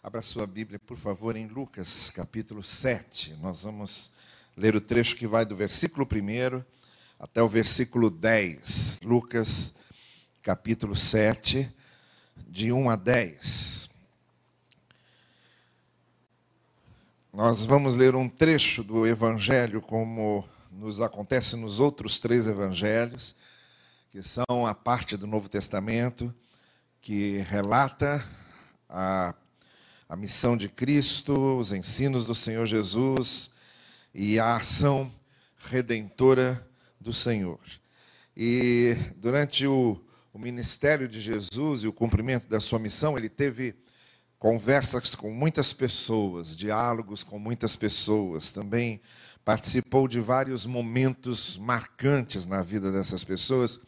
Abra sua Bíblia, por favor, em Lucas, capítulo 7. Nós vamos ler o trecho que vai do versículo 1 até o versículo 10. Lucas, capítulo 7, de 1 a 10. Nós vamos ler um trecho do Evangelho, como nos acontece nos outros três Evangelhos, que são a parte do Novo Testamento que relata a, a missão de Cristo, os ensinos do Senhor Jesus e a ação redentora do Senhor. E durante o, o ministério de Jesus e o cumprimento da sua missão, ele teve conversas com muitas pessoas, diálogos com muitas pessoas, também participou de vários momentos marcantes na vida dessas pessoas,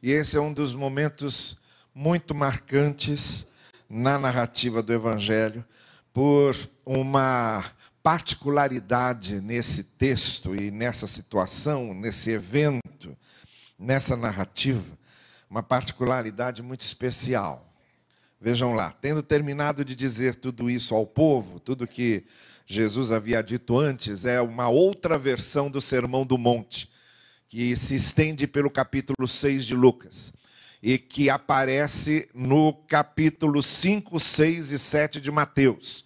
e esse é um dos momentos muito marcantes na narrativa do Evangelho, por uma particularidade nesse texto e nessa situação, nesse evento, nessa narrativa, uma particularidade muito especial. Vejam lá, tendo terminado de dizer tudo isso ao povo, tudo que Jesus havia dito antes, é uma outra versão do Sermão do Monte, que se estende pelo capítulo 6 de Lucas e que aparece no capítulo 5, 6 e 7 de Mateus.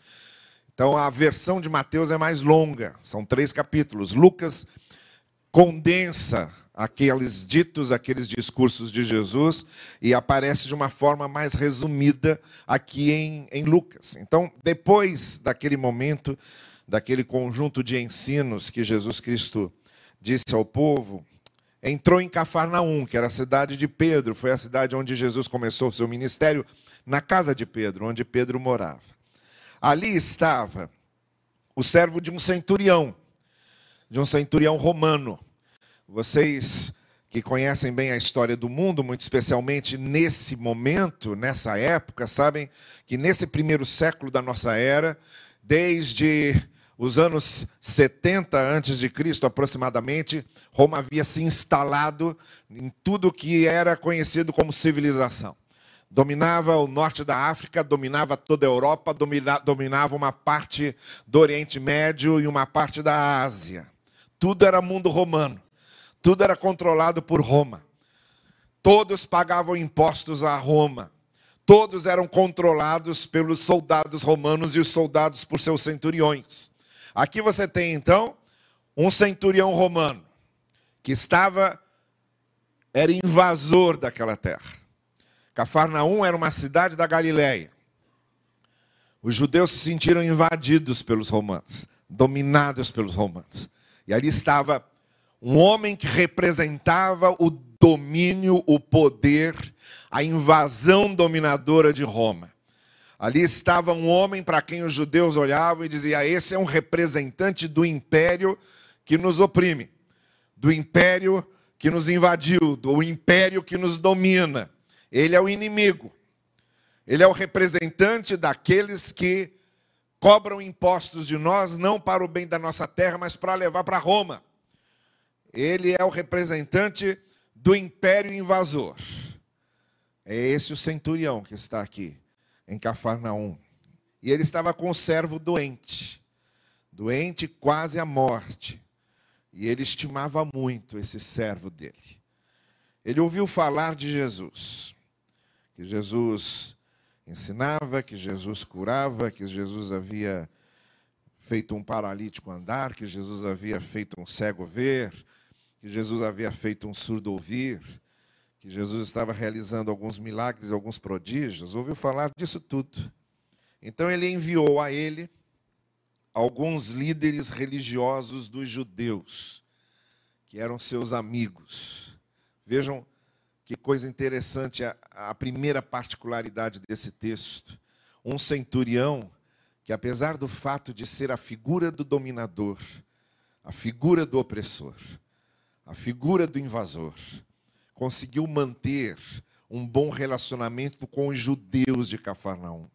Então a versão de Mateus é mais longa, são três capítulos. Lucas condensa aqueles ditos, aqueles discursos de Jesus e aparece de uma forma mais resumida aqui em, em Lucas. Então, depois daquele momento, daquele conjunto de ensinos que Jesus Cristo disse ao povo, entrou em Cafarnaum, que era a cidade de Pedro, foi a cidade onde Jesus começou o seu ministério, na casa de Pedro, onde Pedro morava. Ali estava o servo de um centurião, de um centurião romano. Vocês que conhecem bem a história do mundo, muito especialmente nesse momento, nessa época, sabem que nesse primeiro século da nossa era, desde os anos 70 antes de Cristo aproximadamente, Roma havia se instalado em tudo que era conhecido como civilização. Dominava o norte da África, dominava toda a Europa, dominava uma parte do Oriente Médio e uma parte da Ásia. Tudo era mundo romano. Tudo era controlado por Roma. Todos pagavam impostos a Roma. Todos eram controlados pelos soldados romanos e os soldados por seus centuriões. Aqui você tem então um centurião romano que estava era invasor daquela terra. Cafarnaum era uma cidade da Galiléia. Os judeus se sentiram invadidos pelos romanos, dominados pelos romanos. E ali estava um homem que representava o domínio, o poder, a invasão dominadora de Roma. Ali estava um homem para quem os judeus olhavam e diziam: Esse é um representante do império que nos oprime, do império que nos invadiu, do império que nos domina. Ele é o inimigo. Ele é o representante daqueles que cobram impostos de nós, não para o bem da nossa terra, mas para levar para Roma. Ele é o representante do império invasor. É esse o centurião que está aqui em Cafarnaum. E ele estava com o servo doente, doente quase à morte. E ele estimava muito esse servo dele. Ele ouviu falar de Jesus, que Jesus ensinava, que Jesus curava, que Jesus havia feito um paralítico andar, que Jesus havia feito um cego ver, que Jesus havia feito um surdo ouvir, que Jesus estava realizando alguns milagres, alguns prodígios, ouviu falar disso tudo. Então ele enviou a ele alguns líderes religiosos dos judeus, que eram seus amigos. Vejam que coisa interessante a, a primeira particularidade desse texto. Um centurião que, apesar do fato de ser a figura do dominador, a figura do opressor, a figura do invasor, conseguiu manter um bom relacionamento com os judeus de Cafarnaum,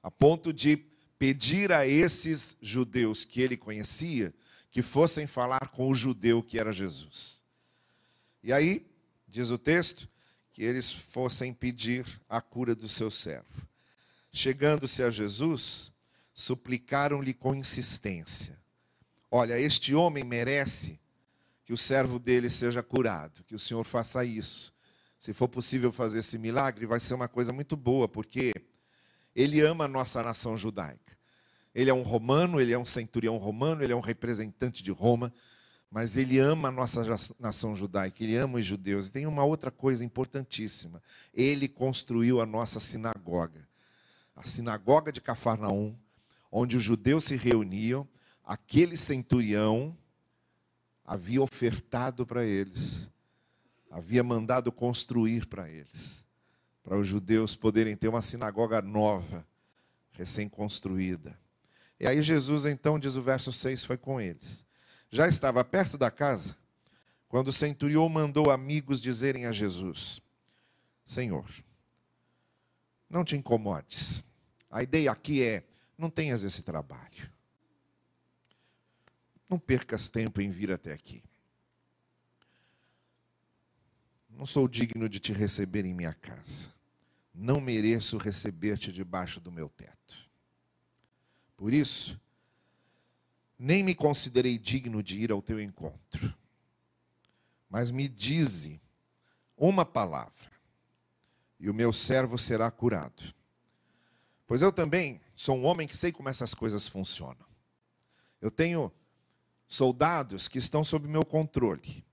a ponto de pedir a esses judeus que ele conhecia que fossem falar com o judeu que era Jesus. E aí, diz o texto, que eles fossem pedir a cura do seu servo. chegando-se a Jesus, suplicaram-lhe com insistência: Olha, este homem merece que o servo dele seja curado, que o Senhor faça isso. Se for possível fazer esse milagre, vai ser uma coisa muito boa, porque ele ama a nossa nação judaica. Ele é um romano, ele é um centurião romano, ele é um representante de Roma, mas ele ama a nossa nação judaica, ele ama os judeus. E tem uma outra coisa importantíssima: ele construiu a nossa sinagoga. A sinagoga de Cafarnaum, onde os judeus se reuniam, aquele centurião havia ofertado para eles, havia mandado construir para eles, para os judeus poderem ter uma sinagoga nova, recém-construída. E aí Jesus, então, diz o verso 6, foi com eles. Já estava perto da casa, quando o centurião mandou amigos dizerem a Jesus: Senhor, não te incomodes. A ideia aqui é: não tenhas esse trabalho. Não percas tempo em vir até aqui. Não sou digno de te receber em minha casa. Não mereço receber-te debaixo do meu teto. Por isso, nem me considerei digno de ir ao teu encontro. Mas me dize uma palavra, e o meu servo será curado. Pois eu também sou um homem que sei como essas coisas funcionam. Eu tenho soldados que estão sob meu controle,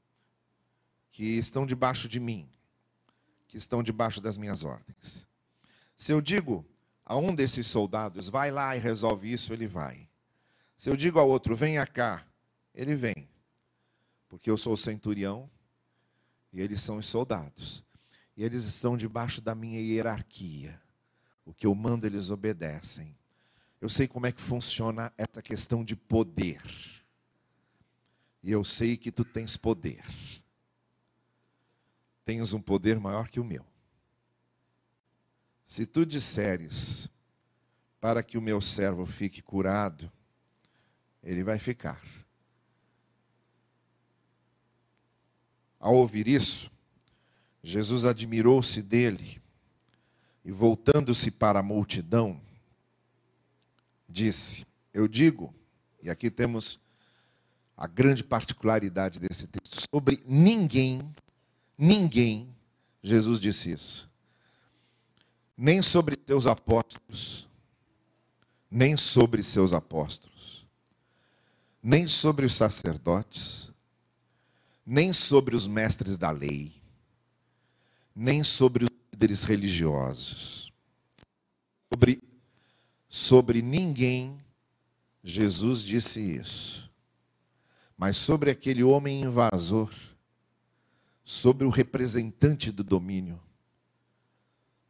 que estão debaixo de mim, que estão debaixo das minhas ordens. Se eu digo a um desses soldados, vai lá e resolve isso, ele vai. Se eu digo ao outro, venha cá, ele vem. Porque eu sou o centurião e eles são os soldados. E eles estão debaixo da minha hierarquia. O que eu mando, eles obedecem. Eu sei como é que funciona essa questão de poder e eu sei que tu tens poder. Tens um poder maior que o meu. Se tu disseres para que o meu servo fique curado, ele vai ficar. Ao ouvir isso, Jesus admirou-se dele e, voltando-se para a multidão, disse: Eu digo, e aqui temos a grande particularidade desse texto. Sobre ninguém, ninguém, Jesus disse isso. Nem sobre seus apóstolos, nem sobre seus apóstolos, nem sobre os sacerdotes, nem sobre os mestres da lei, nem sobre os líderes religiosos. Sobre, sobre ninguém, Jesus disse isso mas sobre aquele homem invasor, sobre o representante do domínio,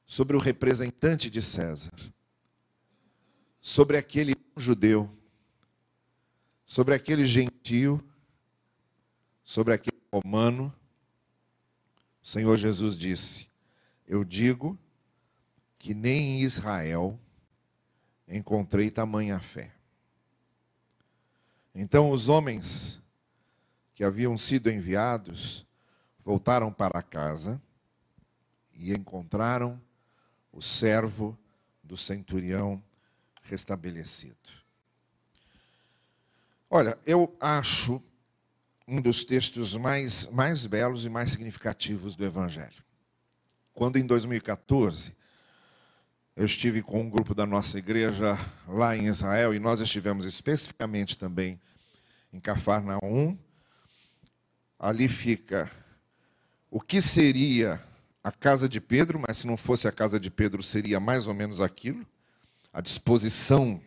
sobre o representante de César, sobre aquele judeu, sobre aquele gentio, sobre aquele romano, o Senhor Jesus disse: Eu digo que nem em Israel encontrei tamanha fé. Então os homens que haviam sido enviados voltaram para casa e encontraram o servo do centurião restabelecido. Olha, eu acho um dos textos mais, mais belos e mais significativos do Evangelho. Quando em 2014 eu estive com um grupo da nossa igreja lá em Israel e nós estivemos especificamente também em Cafarnaum. Ali fica o que seria a casa de Pedro, mas se não fosse a casa de Pedro, seria mais ou menos aquilo. A disposição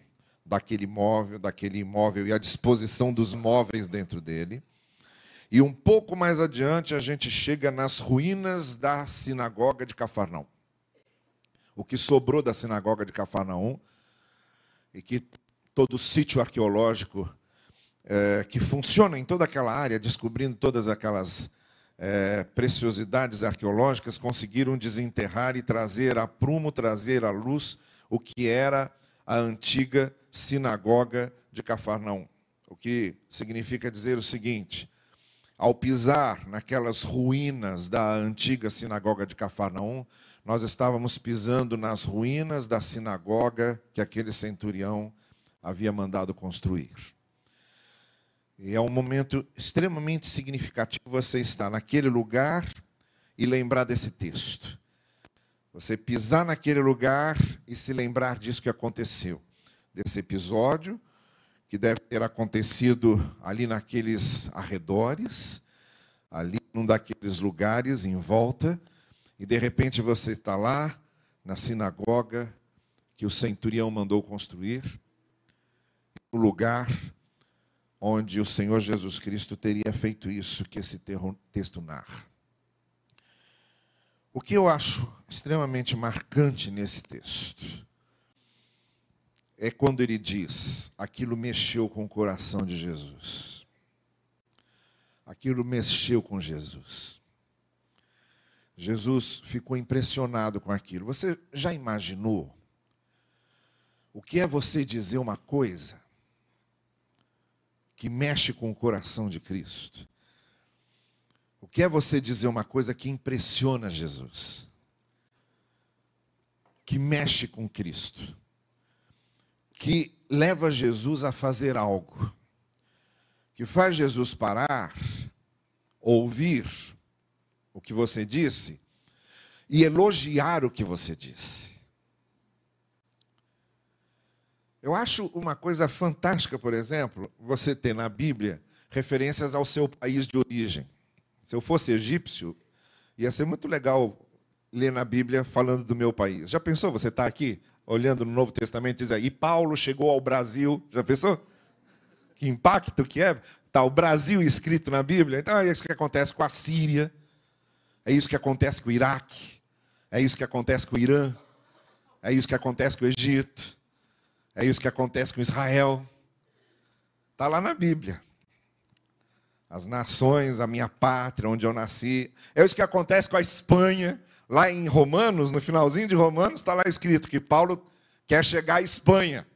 daquele imóvel, daquele imóvel e a disposição dos móveis dentro dele. E um pouco mais adiante a gente chega nas ruínas da sinagoga de Cafarnaum o que sobrou da sinagoga de Cafarnaum, e que todo o sítio arqueológico é, que funciona em toda aquela área, descobrindo todas aquelas é, preciosidades arqueológicas, conseguiram desenterrar e trazer a prumo, trazer à luz o que era a antiga sinagoga de Cafarnaum. O que significa dizer o seguinte: ao pisar naquelas ruínas da antiga sinagoga de Cafarnaum, nós estávamos pisando nas ruínas da sinagoga que aquele centurião havia mandado construir. E é um momento extremamente significativo você estar naquele lugar e lembrar desse texto. Você pisar naquele lugar e se lembrar disso que aconteceu, desse episódio que deve ter acontecido ali naqueles arredores, ali num daqueles lugares em volta, e de repente você está lá na sinagoga que o centurião mandou construir, no lugar onde o Senhor Jesus Cristo teria feito isso que esse texto narra. O que eu acho extremamente marcante nesse texto é quando ele diz: aquilo mexeu com o coração de Jesus. Aquilo mexeu com Jesus. Jesus ficou impressionado com aquilo. Você já imaginou o que é você dizer uma coisa que mexe com o coração de Cristo. O que é você dizer uma coisa que impressiona Jesus? Que mexe com Cristo. Que leva Jesus a fazer algo. Que faz Jesus parar, ouvir o que você disse e elogiar o que você disse. Eu acho uma coisa fantástica, por exemplo, você ter na Bíblia referências ao seu país de origem. Se eu fosse egípcio, ia ser muito legal ler na Bíblia falando do meu país. Já pensou? Você está aqui olhando no Novo Testamento e diz, e Paulo chegou ao Brasil. Já pensou? Que impacto que é? Está o Brasil escrito na Bíblia. Então é isso que acontece com a Síria, é isso que acontece com o Iraque, é isso que acontece com o Irã, é isso que acontece com o Egito. É isso que acontece com Israel. Está lá na Bíblia. As nações, a minha pátria, onde eu nasci. É isso que acontece com a Espanha. Lá em Romanos, no finalzinho de Romanos, está lá escrito que Paulo quer chegar à Espanha.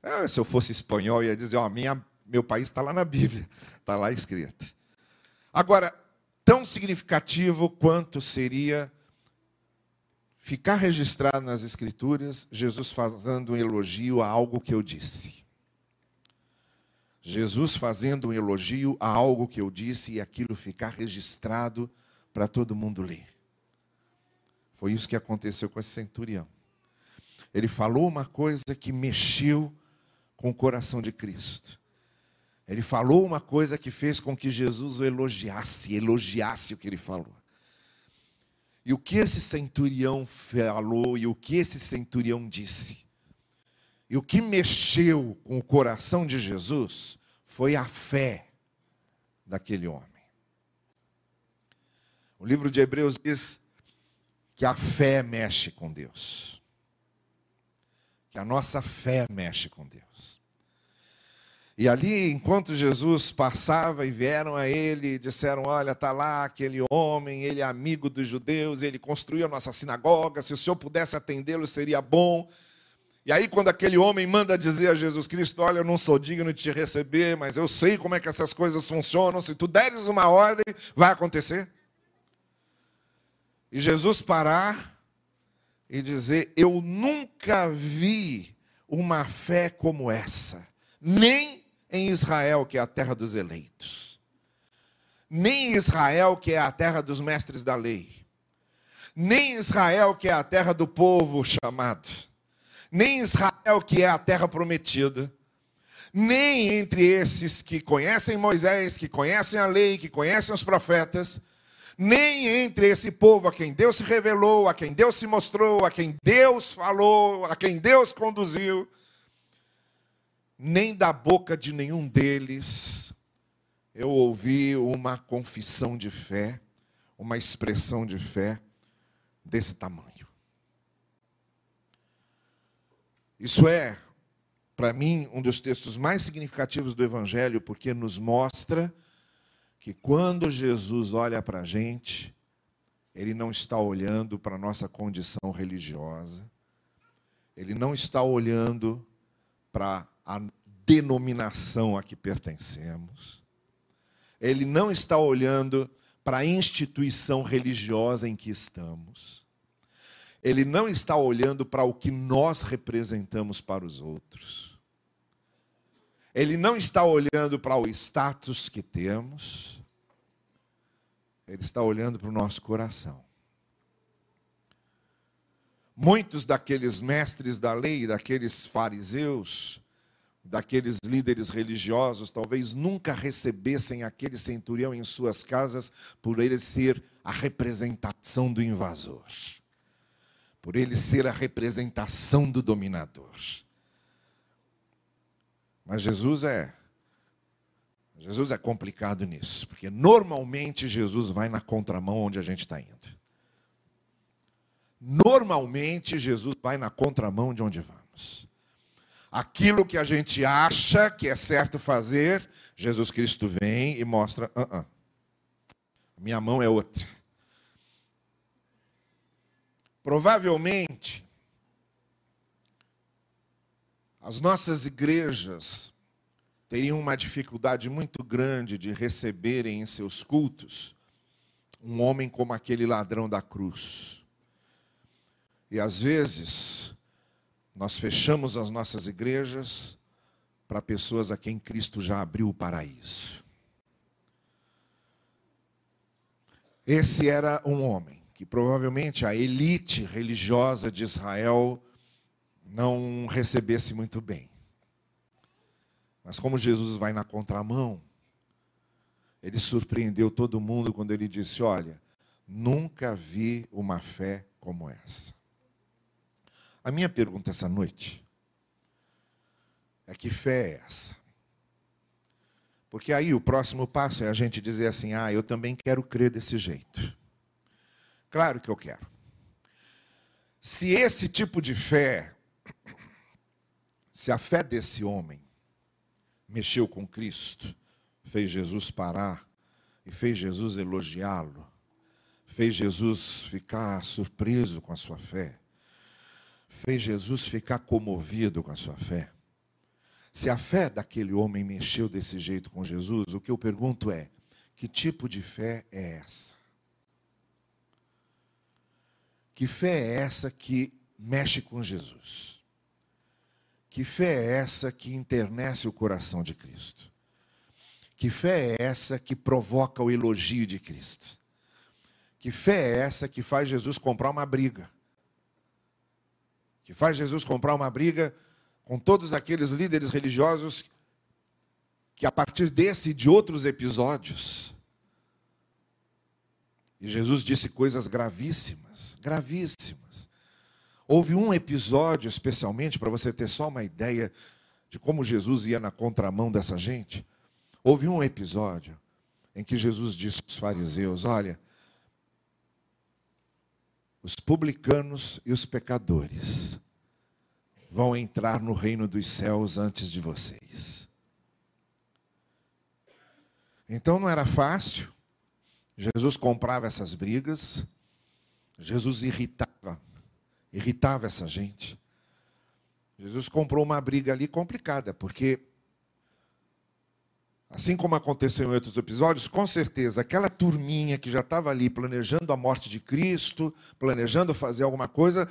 Ah, se eu fosse espanhol, eu ia dizer: ó, minha, meu país está lá na Bíblia. Está lá escrito. Agora, tão significativo quanto seria ficar registrado nas Escrituras Jesus fazendo um elogio a algo que eu disse. Jesus fazendo um elogio a algo que eu disse e aquilo ficar registrado para todo mundo ler. Foi isso que aconteceu com esse centurião. Ele falou uma coisa que mexeu com o coração de Cristo. Ele falou uma coisa que fez com que Jesus o elogiasse, elogiasse o que ele falou. E o que esse centurião falou e o que esse centurião disse. E o que mexeu com o coração de Jesus foi a fé daquele homem. O livro de Hebreus diz que a fé mexe com Deus. Que a nossa fé mexe com Deus. E ali, enquanto Jesus passava e vieram a ele disseram: Olha, está lá aquele homem, ele é amigo dos judeus, ele construiu a nossa sinagoga, se o senhor pudesse atendê-lo seria bom. E aí, quando aquele homem manda dizer a Jesus Cristo: Olha, eu não sou digno de te receber, mas eu sei como é que essas coisas funcionam, se tu deres uma ordem, vai acontecer. E Jesus parar e dizer: Eu nunca vi uma fé como essa, nem em Israel, que é a terra dos eleitos, nem em Israel, que é a terra dos mestres da lei, nem em Israel, que é a terra do povo chamado, nem em Israel, que é a terra prometida, nem entre esses que conhecem Moisés, que conhecem a lei, que conhecem os profetas, nem entre esse povo a quem Deus se revelou, a quem Deus se mostrou, a quem Deus falou, a quem Deus conduziu, nem da boca de nenhum deles eu ouvi uma confissão de fé, uma expressão de fé desse tamanho. Isso é, para mim, um dos textos mais significativos do Evangelho, porque nos mostra que quando Jesus olha para a gente, ele não está olhando para a nossa condição religiosa, ele não está olhando para a denominação a que pertencemos. Ele não está olhando para a instituição religiosa em que estamos. ele não está olhando para o que nós representamos para os outros. Ele não está olhando para o status que temos. Ele está olhando para o nosso coração. Muitos daqueles mestres da lei, daqueles fariseus, daqueles líderes religiosos, talvez nunca recebessem aquele centurião em suas casas por ele ser a representação do invasor, por ele ser a representação do dominador. Mas Jesus é Jesus é complicado nisso, porque normalmente Jesus vai na contramão onde a gente está indo. Normalmente Jesus vai na contramão de onde vamos. Aquilo que a gente acha que é certo fazer, Jesus Cristo vem e mostra: uh -uh. minha mão é outra. Provavelmente, as nossas igrejas teriam uma dificuldade muito grande de receberem em seus cultos um homem como aquele ladrão da cruz. E às vezes, nós fechamos as nossas igrejas para pessoas a quem Cristo já abriu o paraíso. Esse era um homem que provavelmente a elite religiosa de Israel não recebesse muito bem. Mas como Jesus vai na contramão, ele surpreendeu todo mundo quando ele disse: Olha, nunca vi uma fé como essa. A minha pergunta essa noite é: que fé é essa? Porque aí o próximo passo é a gente dizer assim: ah, eu também quero crer desse jeito. Claro que eu quero. Se esse tipo de fé, se a fé desse homem mexeu com Cristo, fez Jesus parar e fez Jesus elogiá-lo, fez Jesus ficar surpreso com a sua fé, fez Jesus ficar comovido com a sua fé. Se a fé daquele homem mexeu desse jeito com Jesus, o que eu pergunto é: que tipo de fé é essa? Que fé é essa que mexe com Jesus? Que fé é essa que internece o coração de Cristo? Que fé é essa que provoca o elogio de Cristo? Que fé é essa que faz Jesus comprar uma briga? Que faz Jesus comprar uma briga com todos aqueles líderes religiosos que, a partir desse e de outros episódios, e Jesus disse coisas gravíssimas, gravíssimas. Houve um episódio, especialmente, para você ter só uma ideia de como Jesus ia na contramão dessa gente. Houve um episódio em que Jesus disse aos fariseus: Olha, os publicanos e os pecadores vão entrar no reino dos céus antes de vocês. Então não era fácil. Jesus comprava essas brigas. Jesus irritava, irritava essa gente. Jesus comprou uma briga ali complicada, porque Assim como aconteceu em outros episódios, com certeza aquela turminha que já estava ali planejando a morte de Cristo, planejando fazer alguma coisa,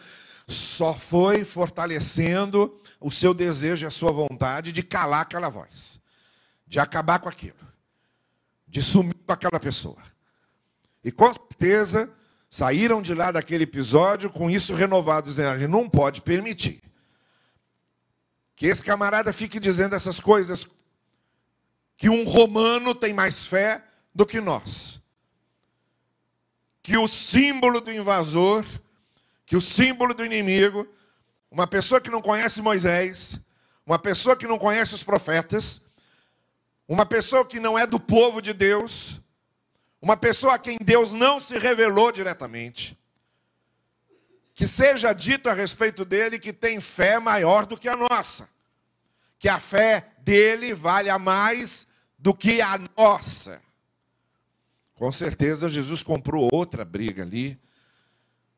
só foi fortalecendo o seu desejo e a sua vontade de calar aquela voz, de acabar com aquilo, de sumir com aquela pessoa. E com certeza saíram de lá daquele episódio com isso renovado, dizendo: a gente não pode permitir que esse camarada fique dizendo essas coisas que um romano tem mais fé do que nós. Que o símbolo do invasor, que o símbolo do inimigo, uma pessoa que não conhece Moisés, uma pessoa que não conhece os profetas, uma pessoa que não é do povo de Deus, uma pessoa a quem Deus não se revelou diretamente, que seja dito a respeito dele que tem fé maior do que a nossa, que a fé dele valha mais do que a nossa. Com certeza Jesus comprou outra briga ali,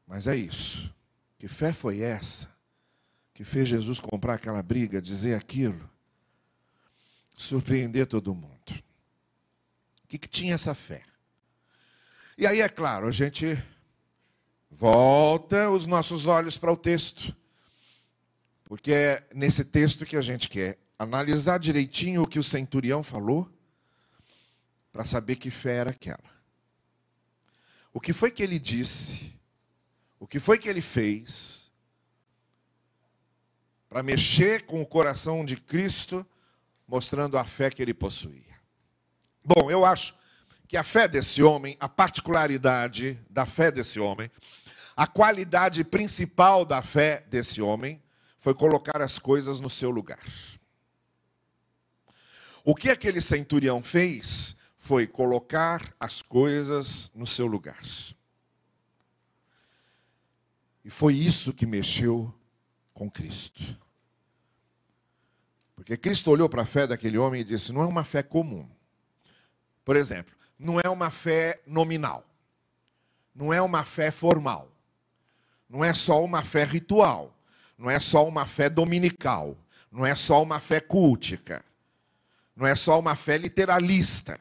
mas é isso. Que fé foi essa que fez Jesus comprar aquela briga, dizer aquilo, surpreender todo mundo? O que, que tinha essa fé? E aí, é claro, a gente Volta os nossos olhos para o texto. Porque é nesse texto que a gente quer analisar direitinho o que o centurião falou, para saber que fé era aquela. O que foi que ele disse? O que foi que ele fez? Para mexer com o coração de Cristo, mostrando a fé que ele possuía. Bom, eu acho que a fé desse homem, a particularidade da fé desse homem, a qualidade principal da fé desse homem, foi colocar as coisas no seu lugar. O que aquele centurião fez foi colocar as coisas no seu lugar. E foi isso que mexeu com Cristo. Porque Cristo olhou para a fé daquele homem e disse: não é uma fé comum. Por exemplo, não é uma fé nominal. Não é uma fé formal. Não é só uma fé ritual não é só uma fé dominical, não é só uma fé cultica, não é só uma fé literalista,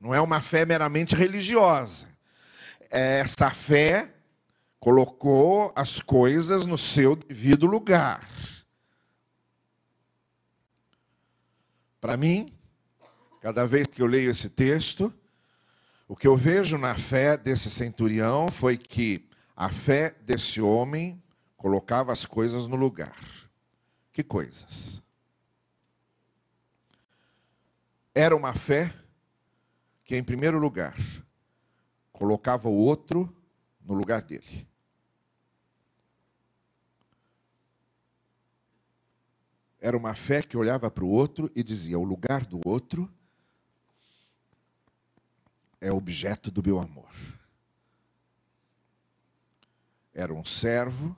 não é uma fé meramente religiosa. Essa fé colocou as coisas no seu devido lugar. Para mim, cada vez que eu leio esse texto, o que eu vejo na fé desse centurião foi que a fé desse homem colocava as coisas no lugar. Que coisas? Era uma fé que, em primeiro lugar, colocava o outro no lugar dele. Era uma fé que olhava para o outro e dizia: o lugar do outro é objeto do meu amor. Era um servo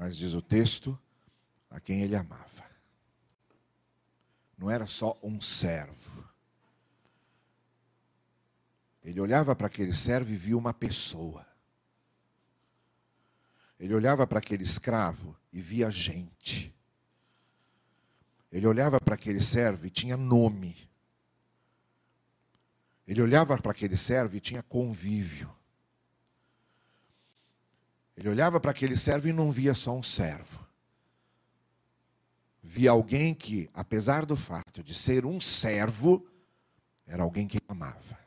mas diz o texto, a quem ele amava. Não era só um servo. Ele olhava para aquele servo e via uma pessoa. Ele olhava para aquele escravo e via gente. Ele olhava para aquele servo e tinha nome. Ele olhava para aquele servo e tinha convívio. Ele olhava para aquele servo e não via só um servo. Via alguém que, apesar do fato de ser um servo, era alguém que amava.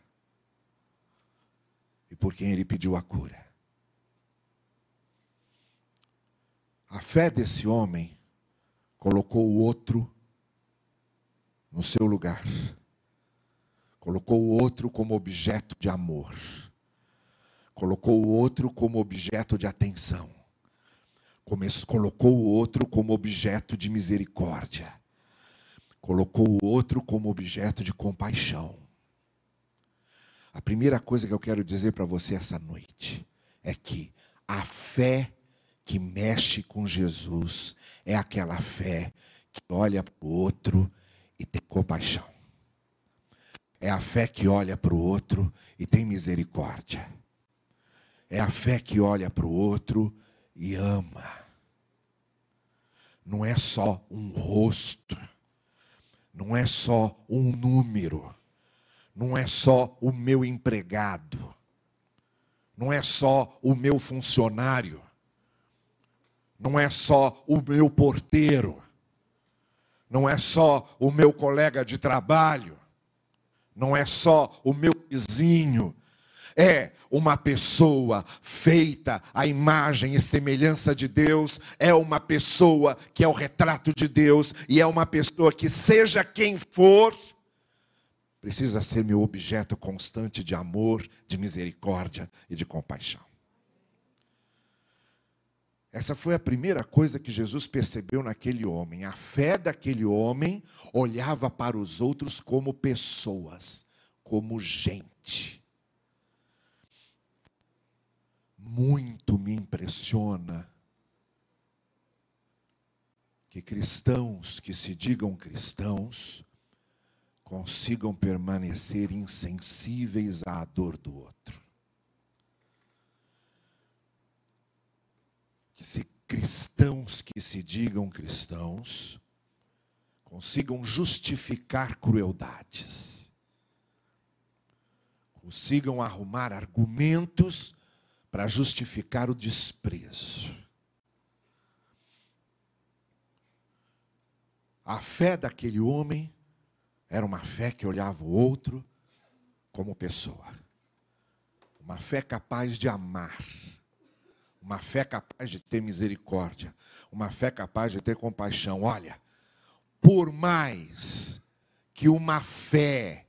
E por quem ele pediu a cura. A fé desse homem colocou o outro no seu lugar. Colocou o outro como objeto de amor colocou o outro como objeto de atenção, colocou o outro como objeto de misericórdia, colocou o outro como objeto de compaixão. A primeira coisa que eu quero dizer para você essa noite é que a fé que mexe com Jesus é aquela fé que olha para o outro e tem compaixão. É a fé que olha para o outro e tem misericórdia. É a fé que olha para o outro e ama. Não é só um rosto, não é só um número, não é só o meu empregado, não é só o meu funcionário, não é só o meu porteiro, não é só o meu colega de trabalho, não é só o meu vizinho, é uma pessoa feita à imagem e semelhança de Deus, é uma pessoa que é o retrato de Deus, e é uma pessoa que, seja quem for, precisa ser meu objeto constante de amor, de misericórdia e de compaixão. Essa foi a primeira coisa que Jesus percebeu naquele homem. A fé daquele homem olhava para os outros como pessoas, como gente muito me impressiona que cristãos que se digam cristãos consigam permanecer insensíveis à dor do outro. Que se cristãos que se digam cristãos consigam justificar crueldades, consigam arrumar argumentos para justificar o desprezo. A fé daquele homem era uma fé que olhava o outro como pessoa. Uma fé capaz de amar. Uma fé capaz de ter misericórdia. Uma fé capaz de ter compaixão. Olha, por mais que uma fé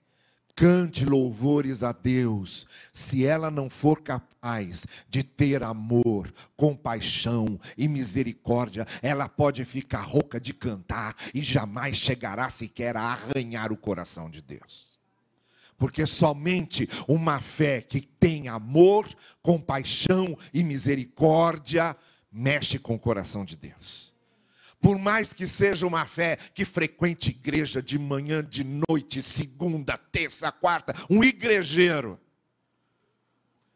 cante louvores a Deus, se ela não for capaz de ter amor, compaixão e misericórdia, ela pode ficar rouca de cantar e jamais chegará sequer a arranhar o coração de Deus. Porque somente uma fé que tem amor, compaixão e misericórdia mexe com o coração de Deus por mais que seja uma fé que frequente igreja de manhã, de noite, segunda, terça, quarta, um igrejeiro,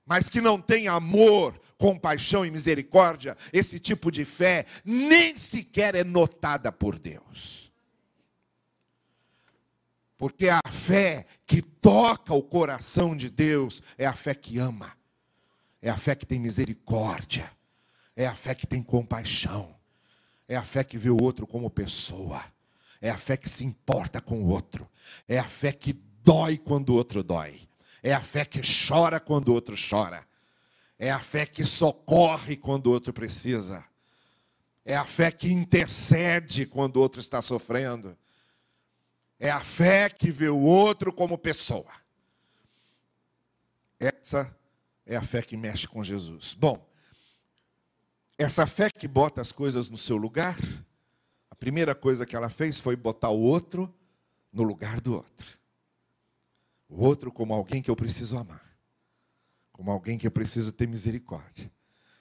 mas que não tem amor, compaixão e misericórdia, esse tipo de fé nem sequer é notada por Deus. Porque a fé que toca o coração de Deus é a fé que ama, é a fé que tem misericórdia, é a fé que tem compaixão é a fé que vê o outro como pessoa. É a fé que se importa com o outro. É a fé que dói quando o outro dói. É a fé que chora quando o outro chora. É a fé que socorre quando o outro precisa. É a fé que intercede quando o outro está sofrendo. É a fé que vê o outro como pessoa. Essa é a fé que mexe com Jesus. Bom, essa fé que bota as coisas no seu lugar, a primeira coisa que ela fez foi botar o outro no lugar do outro. O outro como alguém que eu preciso amar, como alguém que eu preciso ter misericórdia,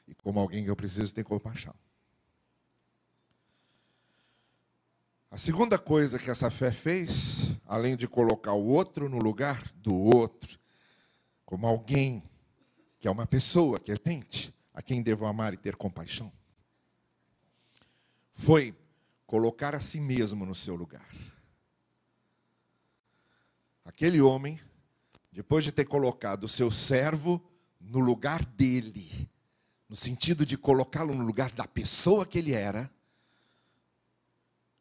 e como alguém que eu preciso ter compaixão. A segunda coisa que essa fé fez, além de colocar o outro no lugar do outro, como alguém que é uma pessoa que é gente, a quem devo amar e ter compaixão, foi colocar a si mesmo no seu lugar. Aquele homem, depois de ter colocado o seu servo no lugar dele, no sentido de colocá-lo no lugar da pessoa que ele era,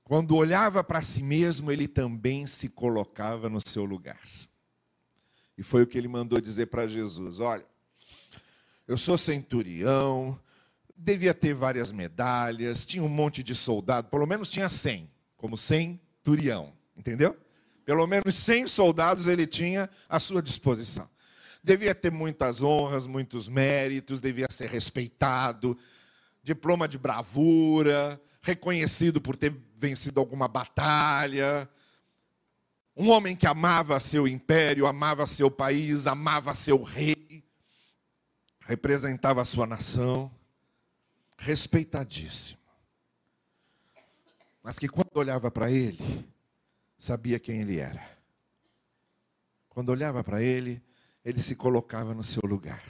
quando olhava para si mesmo, ele também se colocava no seu lugar. E foi o que ele mandou dizer para Jesus: Olha, eu sou centurião, devia ter várias medalhas, tinha um monte de soldado, pelo menos tinha 100, como centurião, entendeu? Pelo menos 100 soldados ele tinha à sua disposição. Devia ter muitas honras, muitos méritos, devia ser respeitado, diploma de bravura, reconhecido por ter vencido alguma batalha. Um homem que amava seu império, amava seu país, amava seu rei representava a sua nação, respeitadíssimo. Mas que quando olhava para ele, sabia quem ele era. Quando olhava para ele, ele se colocava no seu lugar.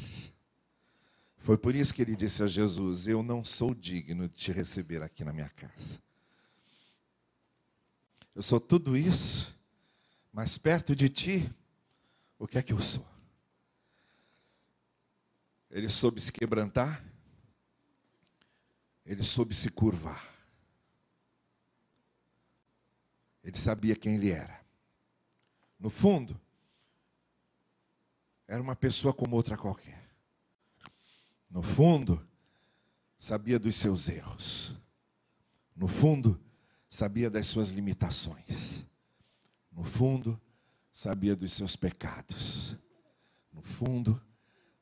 Foi por isso que ele disse a Jesus: Eu não sou digno de te receber aqui na minha casa. Eu sou tudo isso, mas perto de ti, o que é que eu sou? Ele soube se quebrantar, ele soube se curvar. Ele sabia quem ele era. No fundo, era uma pessoa como outra qualquer. No fundo, sabia dos seus erros. No fundo, sabia das suas limitações. No fundo, sabia dos seus pecados. No fundo,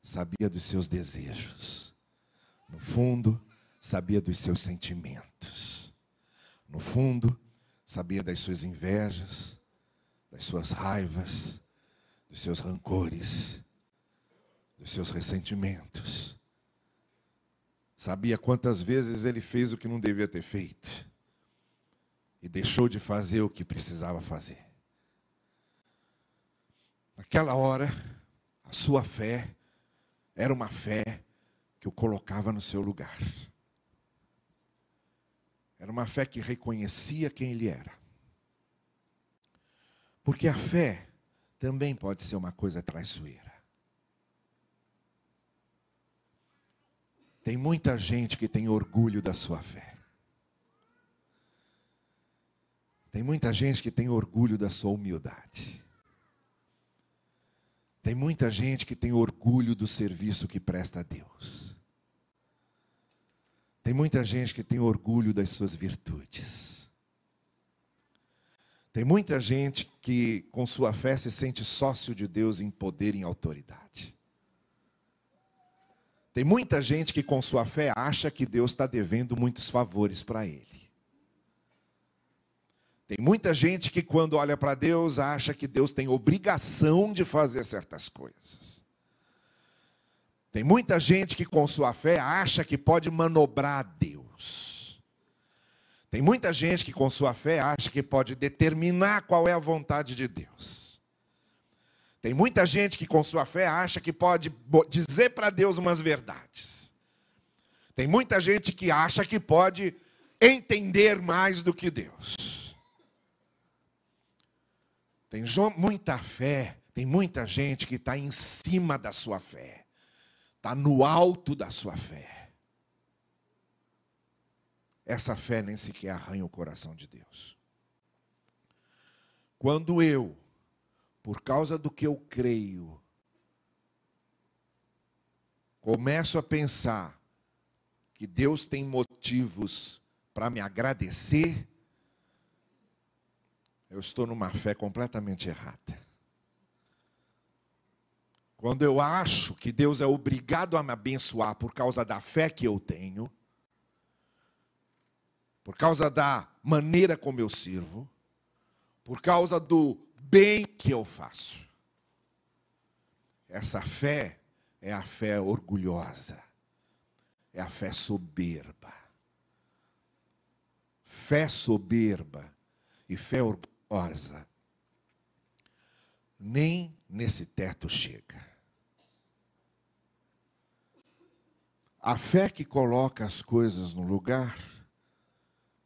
sabia dos seus desejos. No fundo, sabia dos seus sentimentos. No fundo, sabia das suas invejas, das suas raivas, dos seus rancores, dos seus ressentimentos. Sabia quantas vezes ele fez o que não devia ter feito e deixou de fazer o que precisava fazer. Naquela hora, a sua fé era uma fé que o colocava no seu lugar. Era uma fé que reconhecia quem ele era. Porque a fé também pode ser uma coisa traiçoeira. Tem muita gente que tem orgulho da sua fé. Tem muita gente que tem orgulho da sua humildade. Tem muita gente que tem orgulho do serviço que presta a Deus. Tem muita gente que tem orgulho das suas virtudes. Tem muita gente que, com sua fé, se sente sócio de Deus em poder e em autoridade. Tem muita gente que, com sua fé, acha que Deus está devendo muitos favores para ele. Tem muita gente que, quando olha para Deus, acha que Deus tem obrigação de fazer certas coisas. Tem muita gente que, com sua fé, acha que pode manobrar Deus. Tem muita gente que, com sua fé, acha que pode determinar qual é a vontade de Deus. Tem muita gente que, com sua fé, acha que pode dizer para Deus umas verdades. Tem muita gente que acha que pode entender mais do que Deus. Tem muita fé, tem muita gente que está em cima da sua fé, está no alto da sua fé. Essa fé nem sequer arranha o coração de Deus. Quando eu, por causa do que eu creio, começo a pensar que Deus tem motivos para me agradecer, eu estou numa fé completamente errada. Quando eu acho que Deus é obrigado a me abençoar por causa da fé que eu tenho, por causa da maneira como eu sirvo, por causa do bem que eu faço. Essa fé é a fé orgulhosa, é a fé soberba. Fé soberba e fé orgulhosa osa, nem nesse teto chega. A fé que coloca as coisas no lugar,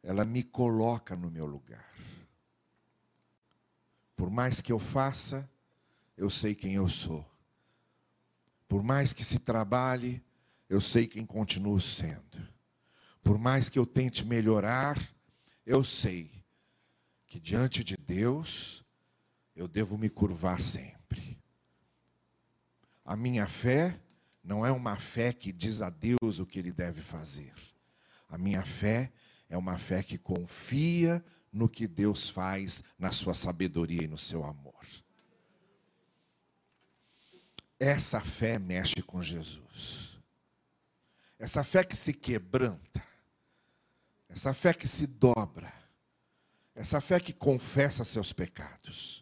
ela me coloca no meu lugar. Por mais que eu faça, eu sei quem eu sou. Por mais que se trabalhe, eu sei quem continuo sendo. Por mais que eu tente melhorar, eu sei que diante de Deus eu devo me curvar sempre. A minha fé não é uma fé que diz a Deus o que ele deve fazer. A minha fé é uma fé que confia no que Deus faz na sua sabedoria e no seu amor. Essa fé mexe com Jesus. Essa fé que se quebranta. Essa fé que se dobra essa fé que confessa seus pecados.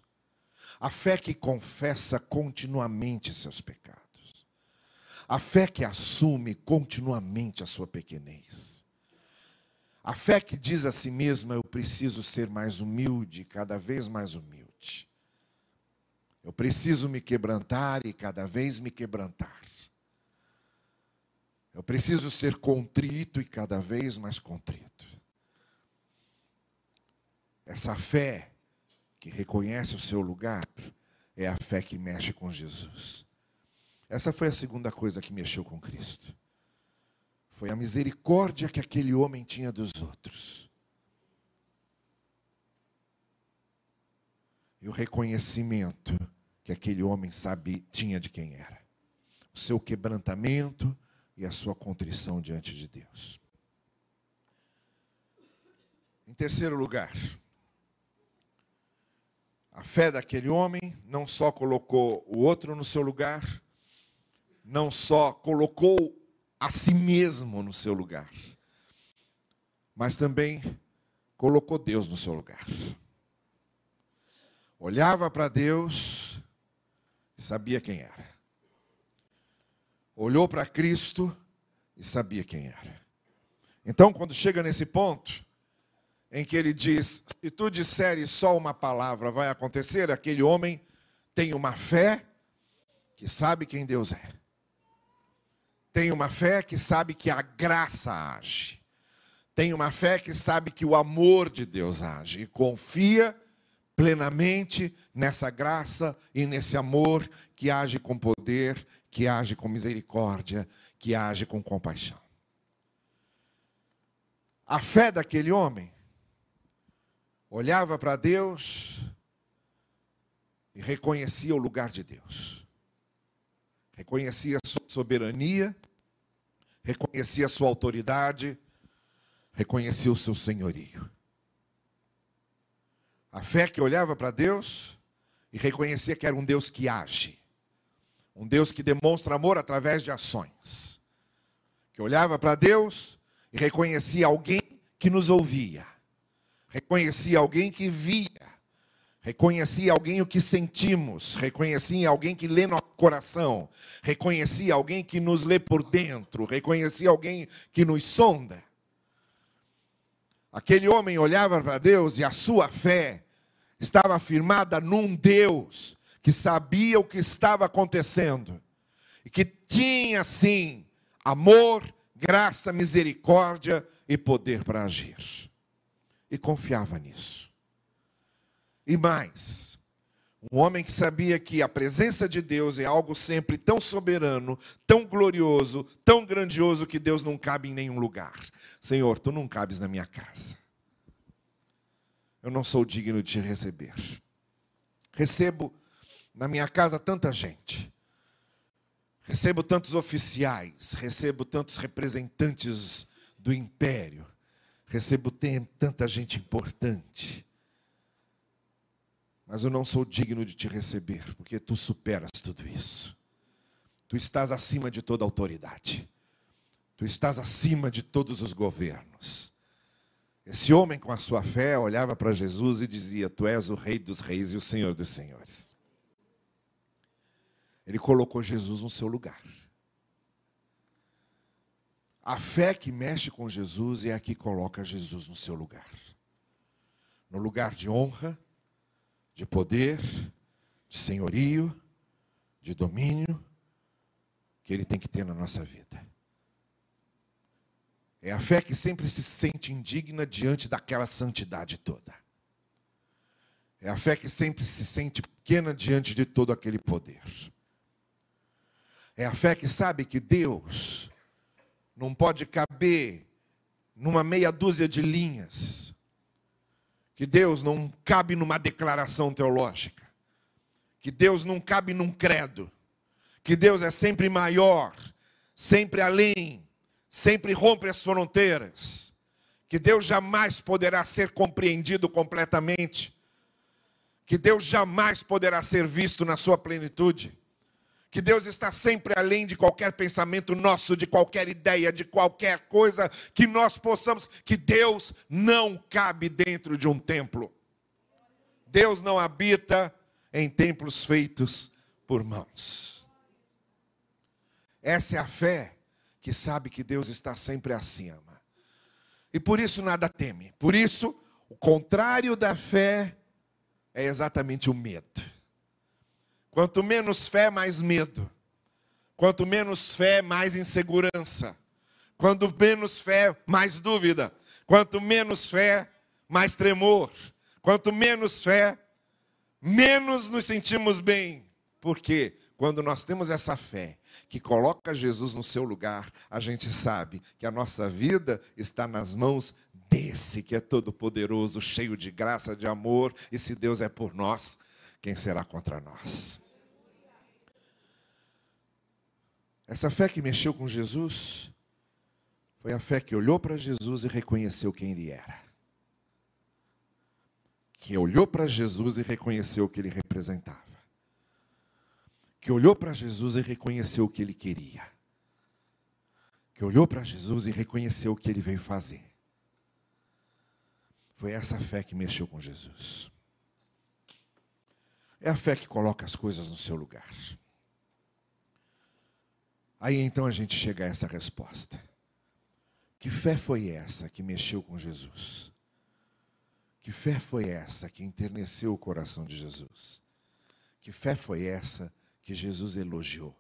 A fé que confessa continuamente seus pecados. A fé que assume continuamente a sua pequenez. A fé que diz a si mesma: eu preciso ser mais humilde, cada vez mais humilde. Eu preciso me quebrantar e cada vez me quebrantar. Eu preciso ser contrito e cada vez mais contrito. Essa fé que reconhece o seu lugar é a fé que mexe com Jesus. Essa foi a segunda coisa que mexeu com Cristo. Foi a misericórdia que aquele homem tinha dos outros. E o reconhecimento que aquele homem sabe, tinha de quem era. O seu quebrantamento e a sua contrição diante de Deus. Em terceiro lugar, a fé daquele homem não só colocou o outro no seu lugar, não só colocou a si mesmo no seu lugar, mas também colocou Deus no seu lugar. Olhava para Deus e sabia quem era. Olhou para Cristo e sabia quem era. Então, quando chega nesse ponto, em que ele diz: Se tu disseres só uma palavra, vai acontecer. Aquele homem tem uma fé que sabe quem Deus é. Tem uma fé que sabe que a graça age. Tem uma fé que sabe que o amor de Deus age. E confia plenamente nessa graça e nesse amor que age com poder, que age com misericórdia, que age com compaixão. A fé daquele homem olhava para Deus e reconhecia o lugar de Deus. Reconhecia a sua soberania, reconhecia a sua autoridade, reconhecia o seu senhorio. A fé que olhava para Deus e reconhecia que era um Deus que age, um Deus que demonstra amor através de ações, que olhava para Deus e reconhecia alguém que nos ouvia, reconhecia alguém que via, reconhecia alguém o que sentimos, reconhecia alguém que lê nosso coração, reconhecia alguém que nos lê por dentro, reconhecia alguém que nos sonda. Aquele homem olhava para Deus e a sua fé estava firmada num Deus que sabia o que estava acontecendo e que tinha sim amor, graça, misericórdia e poder para agir. E confiava nisso. E mais, um homem que sabia que a presença de Deus é algo sempre tão soberano, tão glorioso, tão grandioso que Deus não cabe em nenhum lugar. Senhor, tu não cabes na minha casa. Eu não sou digno de te receber. Recebo na minha casa tanta gente. Recebo tantos oficiais, recebo tantos representantes do império, recebo tanta gente importante. Mas eu não sou digno de te receber, porque tu superas tudo isso. Tu estás acima de toda autoridade. Tu estás acima de todos os governos. Esse homem, com a sua fé, olhava para Jesus e dizia: Tu és o Rei dos Reis e o Senhor dos Senhores. Ele colocou Jesus no seu lugar. A fé que mexe com Jesus é a que coloca Jesus no seu lugar no lugar de honra, de poder, de senhorio, de domínio que ele tem que ter na nossa vida. É a fé que sempre se sente indigna diante daquela santidade toda. É a fé que sempre se sente pequena diante de todo aquele poder. É a fé que sabe que Deus não pode caber numa meia dúzia de linhas. Que Deus não cabe numa declaração teológica. Que Deus não cabe num credo. Que Deus é sempre maior, sempre além, sempre rompe as fronteiras. Que Deus jamais poderá ser compreendido completamente. Que Deus jamais poderá ser visto na sua plenitude que Deus está sempre além de qualquer pensamento nosso, de qualquer ideia, de qualquer coisa que nós possamos, que Deus não cabe dentro de um templo. Deus não habita em templos feitos por mãos. Essa é a fé que sabe que Deus está sempre acima. E por isso nada teme. Por isso, o contrário da fé é exatamente o medo. Quanto menos fé, mais medo. Quanto menos fé, mais insegurança. Quanto menos fé, mais dúvida. Quanto menos fé, mais tremor. Quanto menos fé, menos nos sentimos bem. Porque quando nós temos essa fé que coloca Jesus no seu lugar, a gente sabe que a nossa vida está nas mãos desse que é todo poderoso, cheio de graça, de amor, e se Deus é por nós, quem será contra nós? Essa fé que mexeu com Jesus foi a fé que olhou para Jesus e reconheceu quem ele era. Que olhou para Jesus e reconheceu o que ele representava. Que olhou para Jesus e reconheceu o que ele queria. Que olhou para Jesus e reconheceu o que ele veio fazer. Foi essa fé que mexeu com Jesus. É a fé que coloca as coisas no seu lugar. Aí então a gente chega a essa resposta. Que fé foi essa que mexeu com Jesus? Que fé foi essa que enterneceu o coração de Jesus? Que fé foi essa que Jesus elogiou?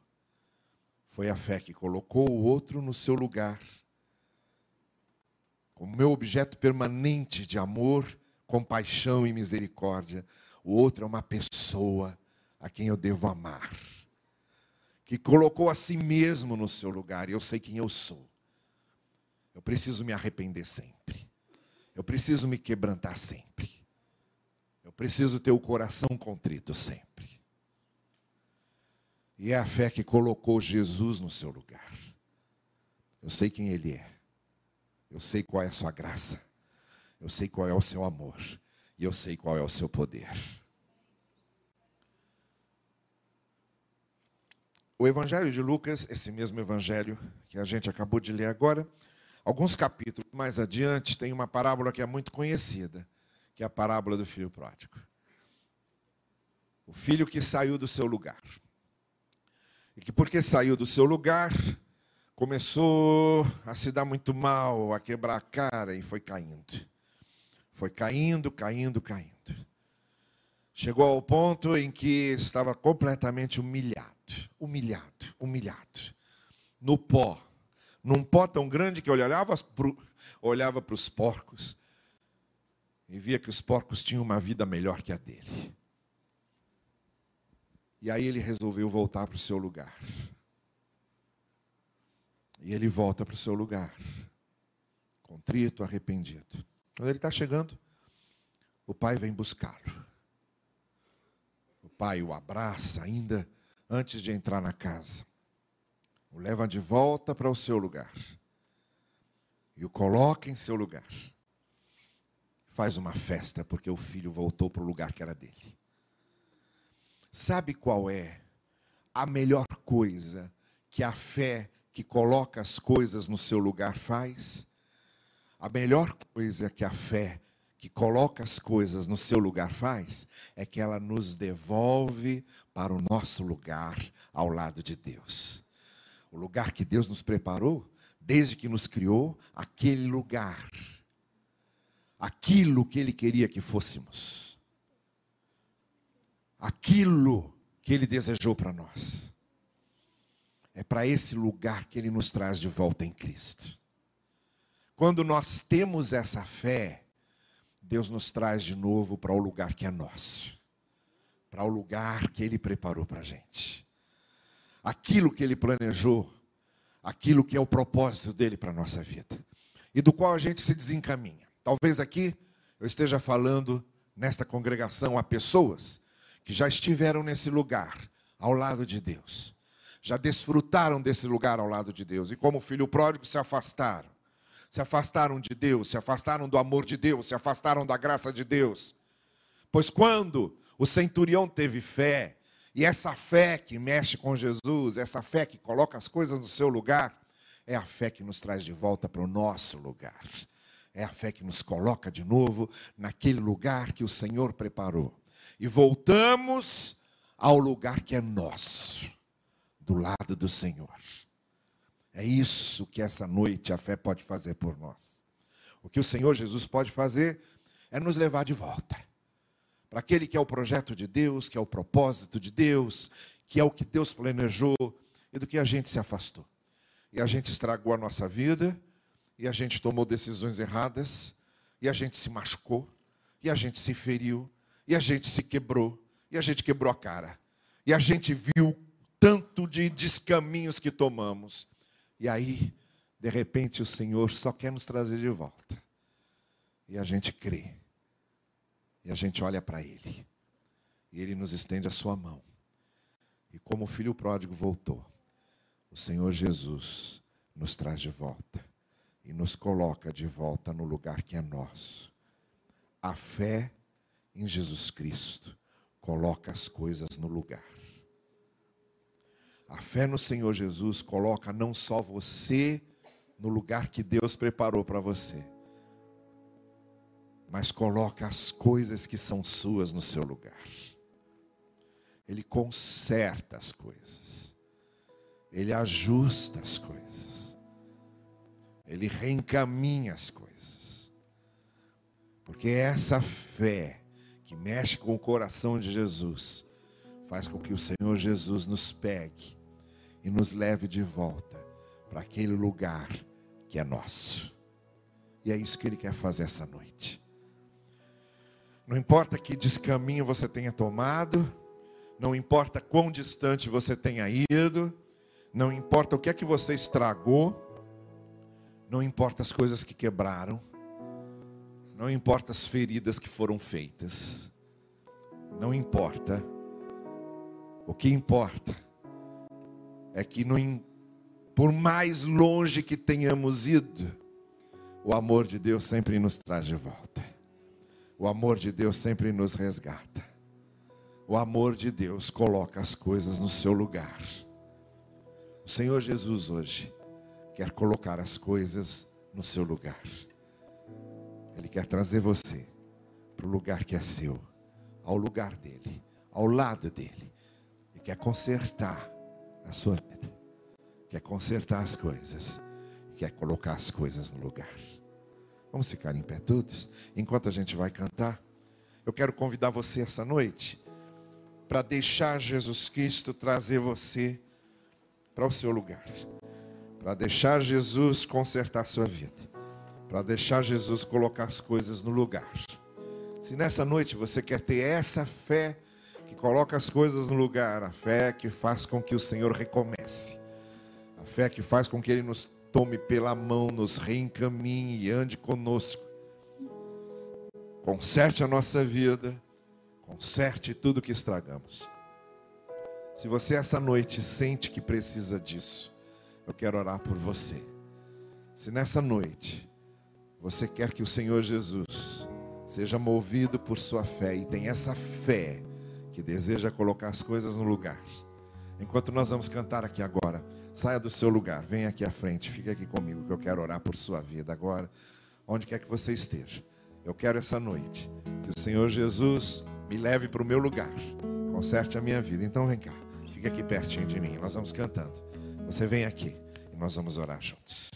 Foi a fé que colocou o outro no seu lugar, como meu objeto permanente de amor, compaixão e misericórdia. O outro é uma pessoa a quem eu devo amar que colocou a si mesmo no seu lugar, eu sei quem eu sou. Eu preciso me arrepender sempre. Eu preciso me quebrantar sempre. Eu preciso ter o coração contrito sempre. E é a fé que colocou Jesus no seu lugar. Eu sei quem Ele é. Eu sei qual é a sua graça. Eu sei qual é o seu amor. E eu sei qual é o seu poder. O Evangelho de Lucas, esse mesmo Evangelho que a gente acabou de ler agora, alguns capítulos mais adiante, tem uma parábola que é muito conhecida, que é a parábola do filho pródigo. O filho que saiu do seu lugar. E que, porque saiu do seu lugar, começou a se dar muito mal, a quebrar a cara e foi caindo. Foi caindo, caindo, caindo. Chegou ao ponto em que estava completamente humilhado, humilhado, humilhado. No pó. Num pó tão grande que olhava, olhava para os porcos e via que os porcos tinham uma vida melhor que a dele. E aí ele resolveu voltar para o seu lugar. E ele volta para o seu lugar, contrito, arrependido. Quando ele está chegando, o pai vem buscá-lo pai o abraça ainda antes de entrar na casa. O leva de volta para o seu lugar. E o coloca em seu lugar. Faz uma festa porque o filho voltou para o lugar que era dele. Sabe qual é a melhor coisa que a fé que coloca as coisas no seu lugar faz? A melhor coisa que a fé que coloca as coisas no seu lugar faz, é que ela nos devolve para o nosso lugar ao lado de Deus. O lugar que Deus nos preparou, desde que nos criou, aquele lugar. Aquilo que Ele queria que fôssemos. Aquilo que Ele desejou para nós. É para esse lugar que Ele nos traz de volta em Cristo. Quando nós temos essa fé, Deus nos traz de novo para o lugar que é nosso, para o lugar que Ele preparou para a gente. Aquilo que Ele planejou, aquilo que é o propósito dele para a nossa vida, e do qual a gente se desencaminha. Talvez aqui eu esteja falando nesta congregação a pessoas que já estiveram nesse lugar, ao lado de Deus, já desfrutaram desse lugar ao lado de Deus, e como filho pródigo se afastaram se afastaram de Deus, se afastaram do amor de Deus, se afastaram da graça de Deus. Pois quando o centurião teve fé, e essa fé que mexe com Jesus, essa fé que coloca as coisas no seu lugar, é a fé que nos traz de volta para o nosso lugar. É a fé que nos coloca de novo naquele lugar que o Senhor preparou. E voltamos ao lugar que é nosso, do lado do Senhor. É isso que essa noite a fé pode fazer por nós. O que o Senhor Jesus pode fazer é nos levar de volta para aquele que é o projeto de Deus, que é o propósito de Deus, que é o que Deus planejou e do que a gente se afastou. E a gente estragou a nossa vida, e a gente tomou decisões erradas, e a gente se machucou, e a gente se feriu, e a gente se quebrou, e a gente quebrou a cara. E a gente viu tanto de descaminhos que tomamos. E aí, de repente, o Senhor só quer nos trazer de volta. E a gente crê. E a gente olha para Ele. E Ele nos estende a sua mão. E como o filho pródigo voltou, o Senhor Jesus nos traz de volta. E nos coloca de volta no lugar que é nosso. A fé em Jesus Cristo coloca as coisas no lugar. A fé no Senhor Jesus coloca não só você no lugar que Deus preparou para você, mas coloca as coisas que são suas no seu lugar. Ele conserta as coisas, ele ajusta as coisas, ele reencaminha as coisas, porque é essa fé que mexe com o coração de Jesus faz com que o Senhor Jesus nos pegue e nos leve de volta para aquele lugar que é nosso. E é isso que Ele quer fazer essa noite. Não importa que descaminho você tenha tomado, não importa quão distante você tenha ido, não importa o que é que você estragou, Não importa as coisas que quebraram, não importa as feridas que foram feitas, não importa. O que importa é que, não, por mais longe que tenhamos ido, o amor de Deus sempre nos traz de volta. O amor de Deus sempre nos resgata. O amor de Deus coloca as coisas no seu lugar. O Senhor Jesus hoje quer colocar as coisas no seu lugar. Ele quer trazer você para o lugar que é seu, ao lugar dele, ao lado dele. E quer consertar a sua vida. Quer consertar as coisas. Quer colocar as coisas no lugar. Vamos ficar em pé todos? Enquanto a gente vai cantar, eu quero convidar você essa noite para deixar Jesus Cristo trazer você para o seu lugar. Para deixar Jesus consertar a sua vida. Para deixar Jesus colocar as coisas no lugar. Se nessa noite você quer ter essa fé coloca as coisas no lugar, a fé que faz com que o Senhor recomece, a fé que faz com que Ele nos tome pela mão, nos reencaminhe e ande conosco. Conserte a nossa vida, conserte tudo que estragamos. Se você essa noite sente que precisa disso, eu quero orar por você. Se nessa noite você quer que o Senhor Jesus seja movido por sua fé e tem essa fé que deseja colocar as coisas no lugar. Enquanto nós vamos cantar aqui agora, Saia do seu lugar, venha aqui à frente, fique aqui comigo, que eu quero orar por sua vida agora, onde quer que você esteja. Eu quero essa noite que o Senhor Jesus me leve para o meu lugar, conserte a minha vida. Então vem cá, fique aqui pertinho de mim, nós vamos cantando. Você vem aqui e nós vamos orar juntos.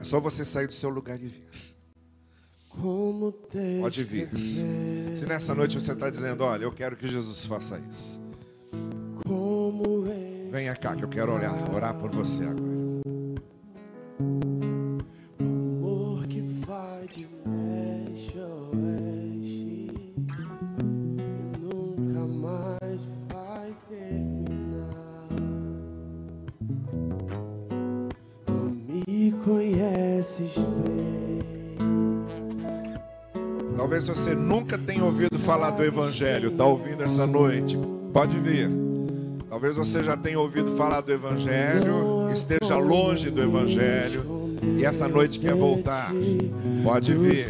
É só você sair do seu lugar e vir. Pode vir. Se nessa noite você está dizendo, olha, eu quero que Jesus faça isso. Venha cá que eu quero orar, orar por você agora. Falar do Evangelho, está ouvindo essa noite, pode vir. Talvez você já tenha ouvido falar do Evangelho, esteja longe do Evangelho e essa noite quer voltar, pode vir.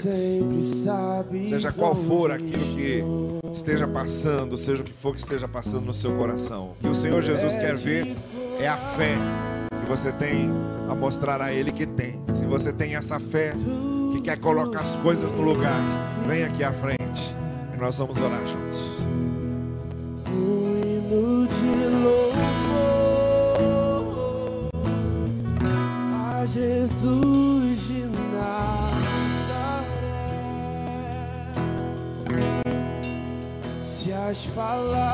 Seja qual for aquilo que esteja passando, seja o que for que esteja passando no seu coração, o que o Senhor Jesus quer ver é a fé que você tem a mostrar a Ele que tem. Se você tem essa fé, que quer colocar as coisas no lugar, vem aqui à frente nós vamos orar juntos. Hino de louvor a Jesus. Se as palavras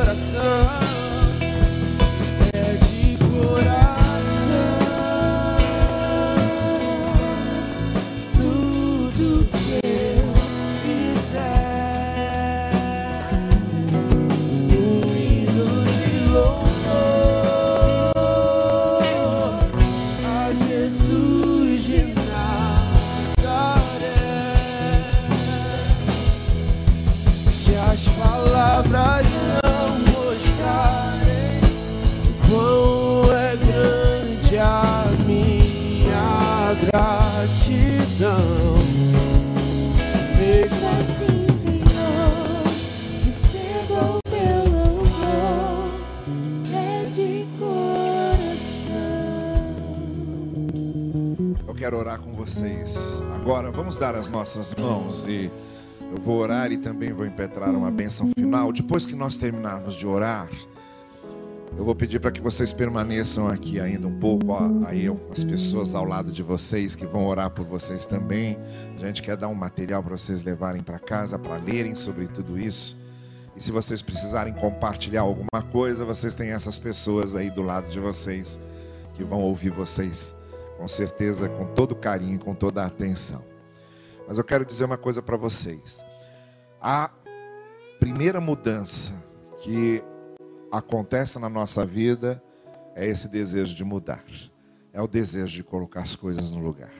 coração. Gratidão. Mesmo assim, Senhor, receba o meu louvor, é de coração. Eu quero orar com vocês. Agora, vamos dar as nossas mãos e eu vou orar e também vou impetrar uma bênção final. Depois que nós terminarmos de orar, eu vou pedir para que vocês permaneçam aqui ainda um pouco. eu, as pessoas ao lado de vocês que vão orar por vocês também. A gente quer dar um material para vocês levarem para casa, para lerem sobre tudo isso. E se vocês precisarem compartilhar alguma coisa, vocês têm essas pessoas aí do lado de vocês que vão ouvir vocês, com certeza, com todo carinho, com toda a atenção. Mas eu quero dizer uma coisa para vocês. A primeira mudança que acontece na nossa vida é esse desejo de mudar. É o desejo de colocar as coisas no lugar.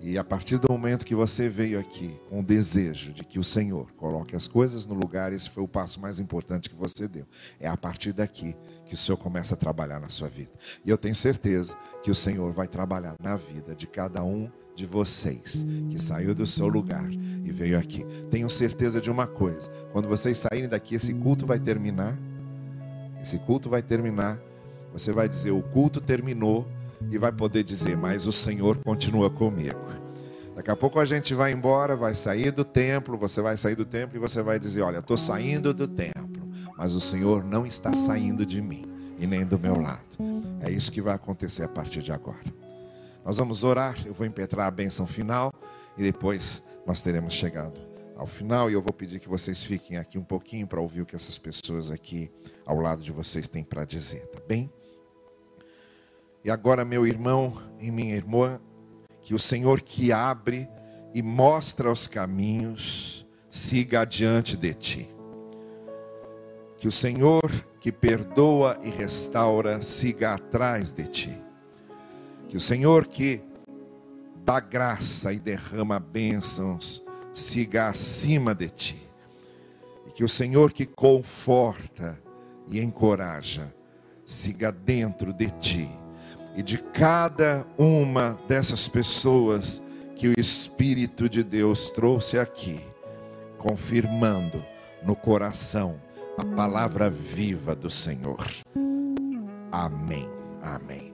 E a partir do momento que você veio aqui com o desejo de que o Senhor coloque as coisas no lugar, esse foi o passo mais importante que você deu. É a partir daqui que o Senhor começa a trabalhar na sua vida. E eu tenho certeza que o Senhor vai trabalhar na vida de cada um de vocês que saiu do seu lugar e veio aqui. Tenho certeza de uma coisa: quando vocês saírem daqui, esse culto vai terminar. Esse culto vai terminar. Você vai dizer: o culto terminou e vai poder dizer: mas o Senhor continua comigo. Daqui a pouco a gente vai embora, vai sair do templo, você vai sair do templo e você vai dizer: Olha, estou saindo do templo, mas o Senhor não está saindo de mim e nem do meu lado. É isso que vai acontecer a partir de agora. Nós vamos orar, eu vou impetrar a bênção final e depois nós teremos chegado ao final e eu vou pedir que vocês fiquem aqui um pouquinho para ouvir o que essas pessoas aqui ao lado de vocês têm para dizer, tá bem? E agora, meu irmão e minha irmã, que o Senhor que abre e mostra os caminhos, siga adiante de ti. Que o Senhor que perdoa e restaura, siga atrás de ti. Que o Senhor que dá graça e derrama bênçãos, siga acima de ti. E que o Senhor que conforta e encoraja, siga dentro de ti e de cada uma dessas pessoas que o Espírito de Deus trouxe aqui, confirmando no coração a palavra viva do Senhor. Amém. Amém.